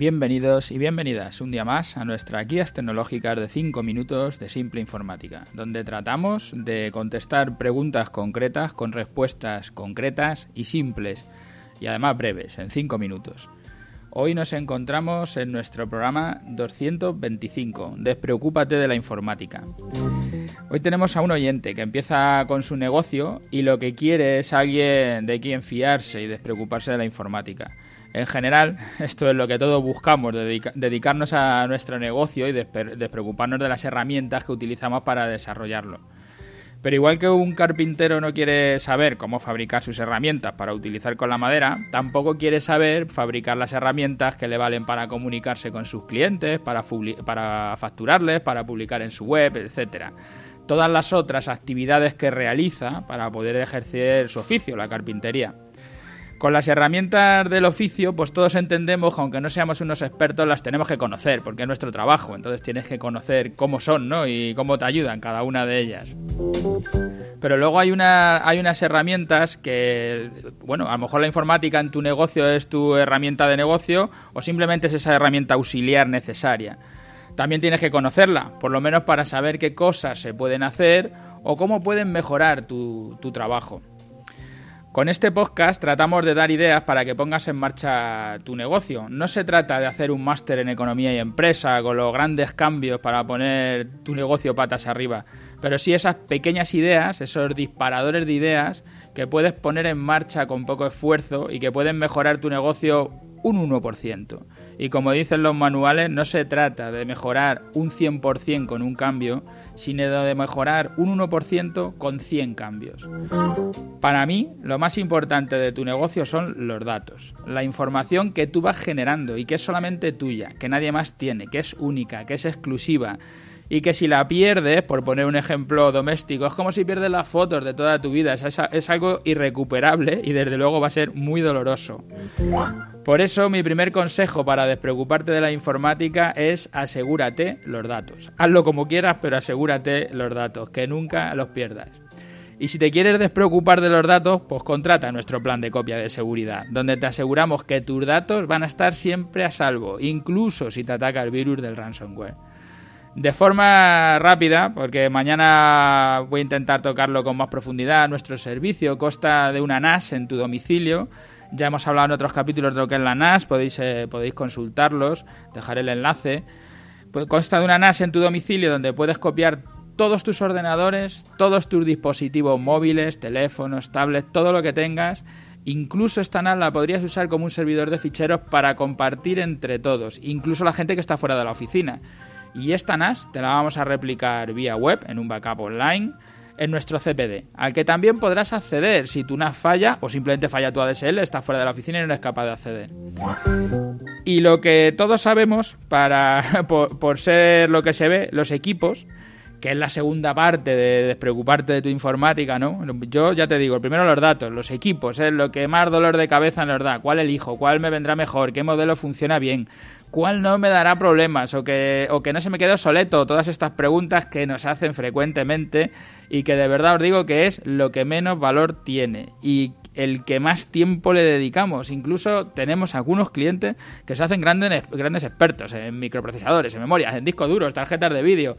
Bienvenidos y bienvenidas un día más a nuestras guías tecnológicas de 5 minutos de simple informática, donde tratamos de contestar preguntas concretas con respuestas concretas y simples, y además breves, en 5 minutos. Hoy nos encontramos en nuestro programa 225, Despreocúpate de la informática. Hoy tenemos a un oyente que empieza con su negocio y lo que quiere es alguien de quien fiarse y despreocuparse de la informática. En general, esto es lo que todos buscamos, dedicarnos a nuestro negocio y despreocuparnos de las herramientas que utilizamos para desarrollarlo. Pero igual que un carpintero no quiere saber cómo fabricar sus herramientas para utilizar con la madera, tampoco quiere saber fabricar las herramientas que le valen para comunicarse con sus clientes, para, para facturarles, para publicar en su web, etc. Todas las otras actividades que realiza para poder ejercer su oficio, la carpintería. Con las herramientas del oficio, pues todos entendemos que aunque no seamos unos expertos, las tenemos que conocer, porque es nuestro trabajo. Entonces tienes que conocer cómo son, ¿no? Y cómo te ayudan cada una de ellas. Pero luego hay, una, hay unas herramientas que, bueno, a lo mejor la informática en tu negocio es tu herramienta de negocio o simplemente es esa herramienta auxiliar necesaria. También tienes que conocerla, por lo menos para saber qué cosas se pueden hacer o cómo pueden mejorar tu, tu trabajo. Con este podcast tratamos de dar ideas para que pongas en marcha tu negocio. No se trata de hacer un máster en economía y empresa con los grandes cambios para poner tu negocio patas arriba, pero sí esas pequeñas ideas, esos disparadores de ideas que puedes poner en marcha con poco esfuerzo y que pueden mejorar tu negocio un 1%. Y como dicen los manuales, no se trata de mejorar un 100% con un cambio, sino de mejorar un 1% con 100 cambios. Para mí, lo más importante de tu negocio son los datos, la información que tú vas generando y que es solamente tuya, que nadie más tiene, que es única, que es exclusiva y que si la pierdes, por poner un ejemplo doméstico, es como si pierdes las fotos de toda tu vida, es, es, algo irrecuperable y desde luego va a ser muy doloroso. Por eso mi primer consejo para despreocuparte de la informática es asegúrate los datos. Hazlo como quieras, pero asegúrate los datos, que nunca los pierdas. Y si te quieres despreocupar de los datos, pues contrata nuestro plan de copia de seguridad, donde te aseguramos que tus datos van a estar siempre a salvo, incluso si te ataca el virus del ransomware. De forma rápida, porque mañana voy a intentar tocarlo con más profundidad, nuestro servicio consta de una NAS en tu domicilio ya hemos hablado en otros capítulos de lo que es la NAS, podéis, eh, podéis consultarlos, dejaré el enlace. Pues consta de una NAS en tu domicilio donde puedes copiar todos tus ordenadores, todos tus dispositivos móviles, teléfonos, tablets, todo lo que tengas. Incluso esta NAS la podrías usar como un servidor de ficheros para compartir entre todos, incluso la gente que está fuera de la oficina. Y esta NAS te la vamos a replicar vía web en un backup online en nuestro CPD, al que también podrás acceder si tu NAS falla o simplemente falla tu ADSL, estás fuera de la oficina y no eres capaz de acceder. Y lo que todos sabemos, para, por, ser lo que se ve, los equipos, que es la segunda parte de despreocuparte de tu informática, ¿no? Yo ya te digo, primero los datos, los equipos, es lo que más dolor de cabeza nos da, cuál elijo, cuál me vendrá mejor, qué modelo funciona bien, cuál no me dará problemas o que, o que no se me quede obsoleto, todas estas preguntas que nos hacen frecuentemente y que de verdad os digo que es lo que menos valor tiene y el que más tiempo le dedicamos. Incluso tenemos algunos clientes que se hacen grandes, grandes expertos en microprocesadores, en memorias, en discos duros, tarjetas de vídeo.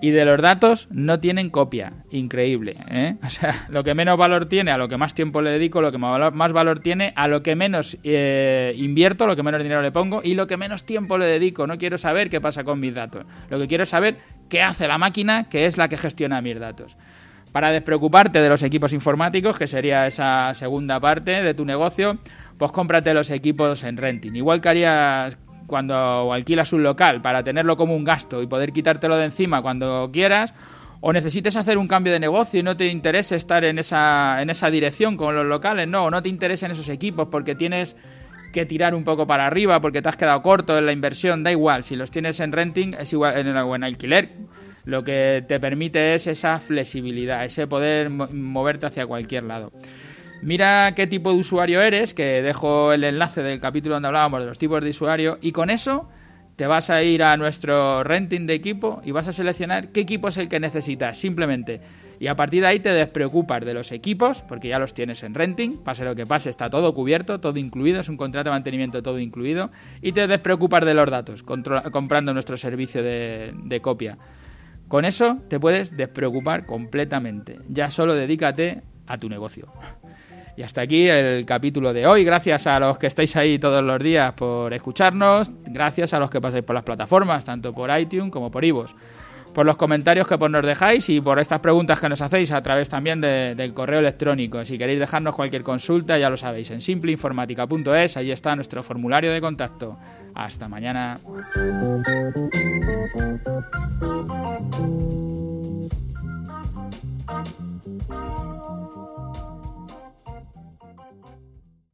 Y de los datos no tienen copia. Increíble. ¿eh? O sea, lo que menos valor tiene, a lo que más tiempo le dedico, lo que más valor tiene, a lo que menos eh, invierto, lo que menos dinero le pongo y lo que menos tiempo le dedico. No quiero saber qué pasa con mis datos. Lo que quiero es saber qué hace la máquina, que es la que gestiona mis datos. Para despreocuparte de los equipos informáticos, que sería esa segunda parte de tu negocio, pues cómprate los equipos en renting. Igual que harías cuando alquilas un local para tenerlo como un gasto y poder quitártelo de encima cuando quieras, o necesites hacer un cambio de negocio y no te interese estar en esa, en esa dirección con los locales, no, o no te interesen esos equipos porque tienes que tirar un poco para arriba porque te has quedado corto en la inversión, da igual, si los tienes en renting es igual en, en alquiler, lo que te permite es esa flexibilidad, ese poder moverte hacia cualquier lado. Mira qué tipo de usuario eres, que dejo el enlace del capítulo donde hablábamos de los tipos de usuario, y con eso te vas a ir a nuestro renting de equipo y vas a seleccionar qué equipo es el que necesitas. Simplemente Y a partir de ahí te despreocupas de los equipos, porque ya los tienes en renting, pase lo que pase, está todo cubierto, todo incluido, es un contrato de mantenimiento todo incluido, y te despreocupas de los datos, comprando nuestro servicio de, de copia. Con eso te puedes despreocupar completamente, ya solo dedícate a tu negocio. Y hasta aquí el capítulo de hoy. Gracias a los que estáis ahí todos los días por escucharnos. Gracias a los que pasáis por las plataformas, tanto por iTunes como por iVoox por los comentarios que nos dejáis y por estas preguntas que nos hacéis a través también del correo electrónico. Si queréis dejarnos cualquier consulta, ya lo sabéis, en simpleinformática.es, ahí está nuestro formulario de contacto. Hasta mañana.